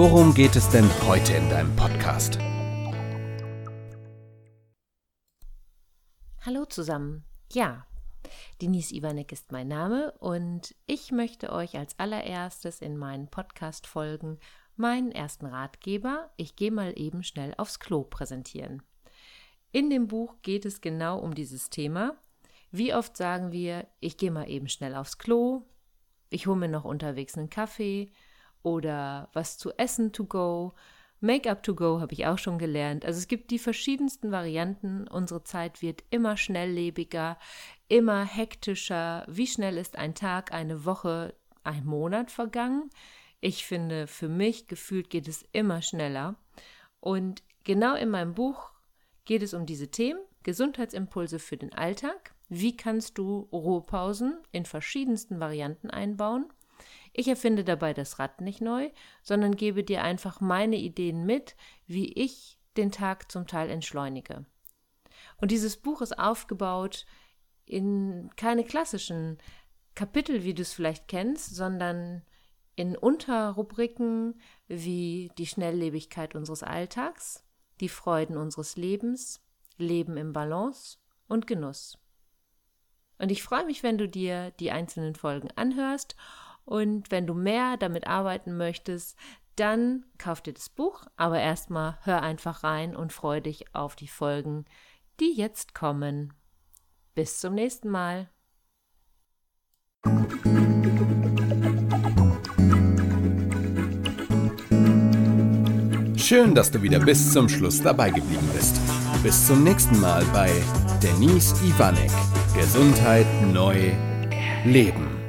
worum geht es denn heute in deinem Podcast? Hallo zusammen. Ja, Denise Iwanek ist mein Name und ich möchte euch als allererstes in meinen Podcast-Folgen meinen ersten Ratgeber, ich gehe mal eben schnell aufs Klo, präsentieren. In dem Buch geht es genau um dieses Thema. Wie oft sagen wir, ich gehe mal eben schnell aufs Klo, ich hole mir noch unterwegs einen Kaffee oder was zu essen to go. Make-up to go habe ich auch schon gelernt. Also es gibt die verschiedensten Varianten. Unsere Zeit wird immer schnelllebiger, immer hektischer. Wie schnell ist ein Tag, eine Woche, ein Monat vergangen? Ich finde, für mich gefühlt geht es immer schneller. Und genau in meinem Buch geht es um diese Themen. Gesundheitsimpulse für den Alltag. Wie kannst du Ruhepausen in verschiedensten Varianten einbauen? Ich erfinde dabei das Rad nicht neu, sondern gebe dir einfach meine Ideen mit, wie ich den Tag zum Teil entschleunige. Und dieses Buch ist aufgebaut in keine klassischen Kapitel, wie du es vielleicht kennst, sondern in Unterrubriken wie die Schnelllebigkeit unseres Alltags, die Freuden unseres Lebens, Leben im Balance und Genuss. Und ich freue mich, wenn du dir die einzelnen Folgen anhörst und wenn du mehr damit arbeiten möchtest, dann kauf dir das Buch, aber erstmal hör einfach rein und freu dich auf die Folgen, die jetzt kommen. Bis zum nächsten Mal. Schön, dass du wieder bis zum Schluss dabei geblieben bist. Bis zum nächsten Mal bei Denise Ivanek. Gesundheit neu leben.